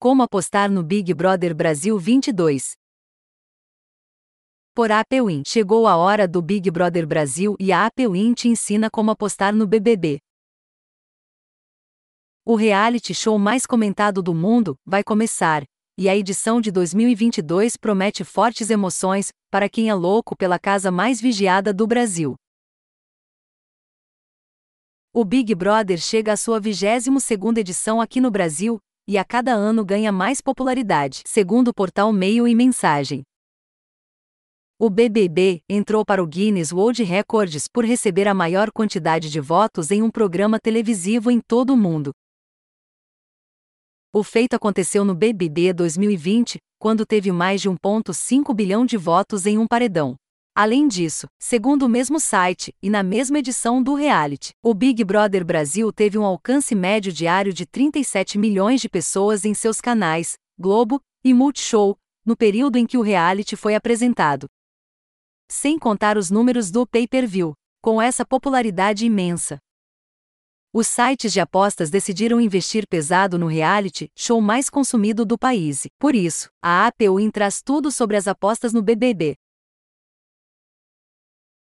Como apostar no Big Brother Brasil 22? Por Apewin, chegou a hora do Big Brother Brasil e a Apewin te ensina como apostar no BBB. O reality show mais comentado do mundo vai começar, e a edição de 2022 promete fortes emoções para quem é louco pela casa mais vigiada do Brasil. O Big Brother chega à sua 22ª edição aqui no Brasil, e a cada ano ganha mais popularidade, segundo o portal Meio e Mensagem. O BBB entrou para o Guinness World Records por receber a maior quantidade de votos em um programa televisivo em todo o mundo. O feito aconteceu no BBB 2020, quando teve mais de 1,5 bilhão de votos em um paredão. Além disso, segundo o mesmo site, e na mesma edição do reality, o Big Brother Brasil teve um alcance médio diário de 37 milhões de pessoas em seus canais, Globo e Multishow, no período em que o reality foi apresentado. Sem contar os números do pay-per-view. Com essa popularidade imensa, os sites de apostas decidiram investir pesado no reality show mais consumido do país. Por isso, a APU traz tudo sobre as apostas no BBB.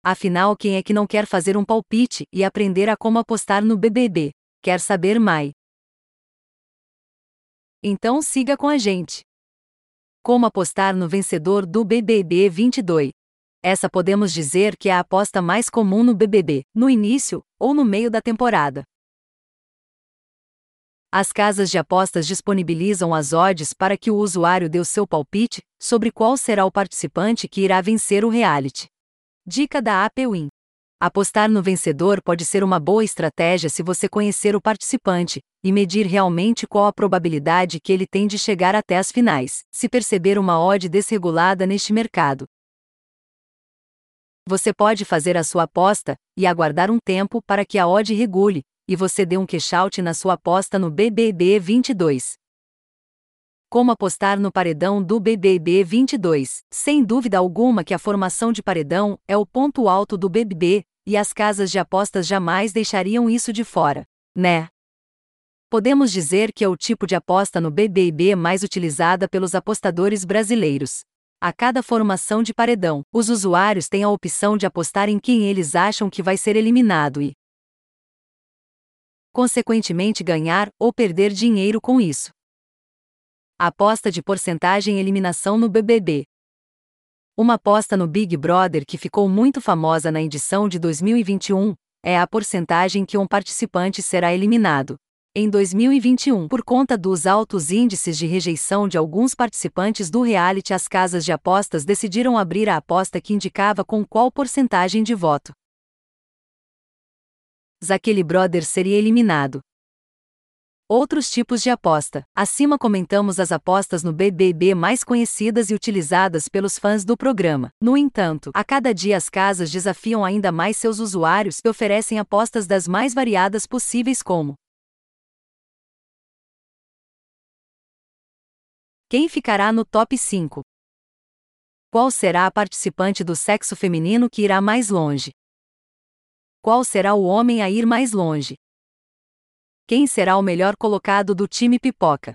Afinal, quem é que não quer fazer um palpite e aprender a como apostar no BBB? Quer saber mais? Então siga com a gente. Como apostar no vencedor do BBB 22? Essa podemos dizer que é a aposta mais comum no BBB, no início ou no meio da temporada. As casas de apostas disponibilizam as odds para que o usuário dê o seu palpite sobre qual será o participante que irá vencer o reality. Dica da APWin. Apostar no vencedor pode ser uma boa estratégia se você conhecer o participante e medir realmente qual a probabilidade que ele tem de chegar até as finais, se perceber uma odd desregulada neste mercado. Você pode fazer a sua aposta e aguardar um tempo para que a odd regule e você dê um cash out na sua aposta no BBB 22. Como apostar no paredão do BBB 22? Sem dúvida alguma que a formação de paredão é o ponto alto do BBB, e as casas de apostas jamais deixariam isso de fora, né? Podemos dizer que é o tipo de aposta no BBB mais utilizada pelos apostadores brasileiros. A cada formação de paredão, os usuários têm a opção de apostar em quem eles acham que vai ser eliminado e, consequentemente, ganhar ou perder dinheiro com isso. Aposta de porcentagem eliminação no BBB. Uma aposta no Big Brother que ficou muito famosa na edição de 2021 é a porcentagem que um participante será eliminado. Em 2021, por conta dos altos índices de rejeição de alguns participantes do reality, as casas de apostas decidiram abrir a aposta que indicava com qual porcentagem de voto aquele brother seria eliminado. Outros tipos de aposta. Acima comentamos as apostas no BBB mais conhecidas e utilizadas pelos fãs do programa. No entanto, a cada dia as casas desafiam ainda mais seus usuários e oferecem apostas das mais variadas possíveis como Quem ficará no top 5? Qual será a participante do sexo feminino que irá mais longe? Qual será o homem a ir mais longe? Quem será o melhor colocado do time pipoca?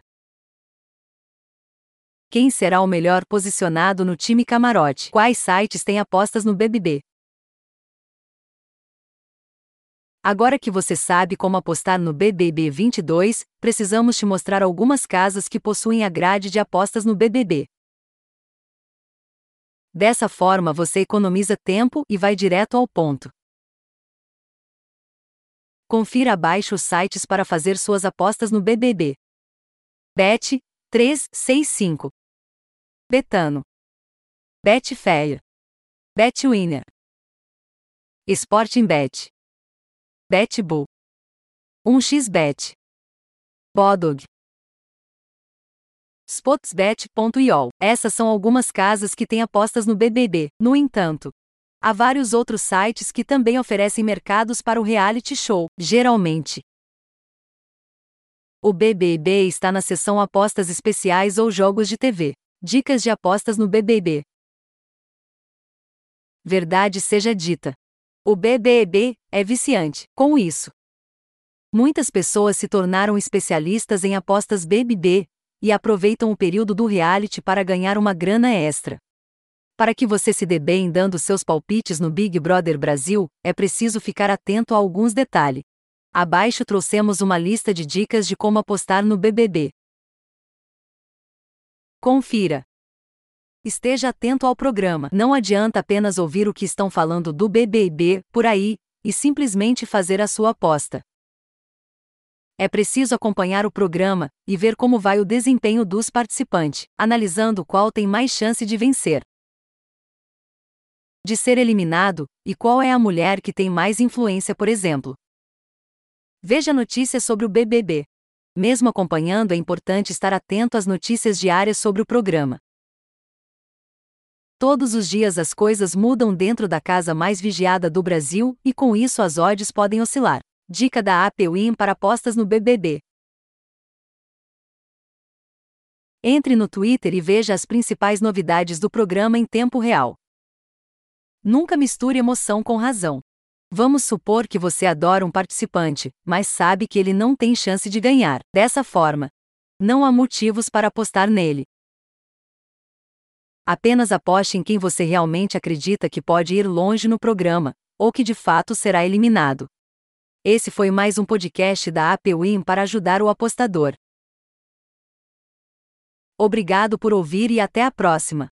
Quem será o melhor posicionado no time camarote? Quais sites têm apostas no BBB? Agora que você sabe como apostar no BBB 22, precisamos te mostrar algumas casas que possuem a grade de apostas no BBB. Dessa forma você economiza tempo e vai direto ao ponto. Confira abaixo os sites para fazer suas apostas no BBB. Bet 365 Betano. Betfair. Betwinner. Sporting Bet Betbull. 1xBet Bodog. Spotsbet.io Essas são algumas casas que têm apostas no BBB. No entanto, Há vários outros sites que também oferecem mercados para o reality show, geralmente. O BBB está na seção Apostas Especiais ou Jogos de TV. Dicas de apostas no BBB. Verdade seja dita. O BBB é viciante. Com isso, muitas pessoas se tornaram especialistas em apostas BBB, e aproveitam o período do reality para ganhar uma grana extra. Para que você se dê bem dando seus palpites no Big Brother Brasil, é preciso ficar atento a alguns detalhes. Abaixo trouxemos uma lista de dicas de como apostar no BBB. Confira. Esteja atento ao programa. Não adianta apenas ouvir o que estão falando do BBB por aí e simplesmente fazer a sua aposta. É preciso acompanhar o programa e ver como vai o desempenho dos participantes, analisando qual tem mais chance de vencer, de ser eliminado e qual é a mulher que tem mais influência, por exemplo. Veja notícias sobre o BBB. Mesmo acompanhando, é importante estar atento às notícias diárias sobre o programa. Todos os dias as coisas mudam dentro da casa mais vigiada do Brasil e com isso as odds podem oscilar. Dica da APWin para apostas no BBB. Entre no Twitter e veja as principais novidades do programa em tempo real. Nunca misture emoção com razão. Vamos supor que você adora um participante, mas sabe que ele não tem chance de ganhar. Dessa forma, não há motivos para apostar nele. Apenas aposte em quem você realmente acredita que pode ir longe no programa, ou que de fato será eliminado. Esse foi mais um podcast da APWin para ajudar o apostador. Obrigado por ouvir e até a próxima.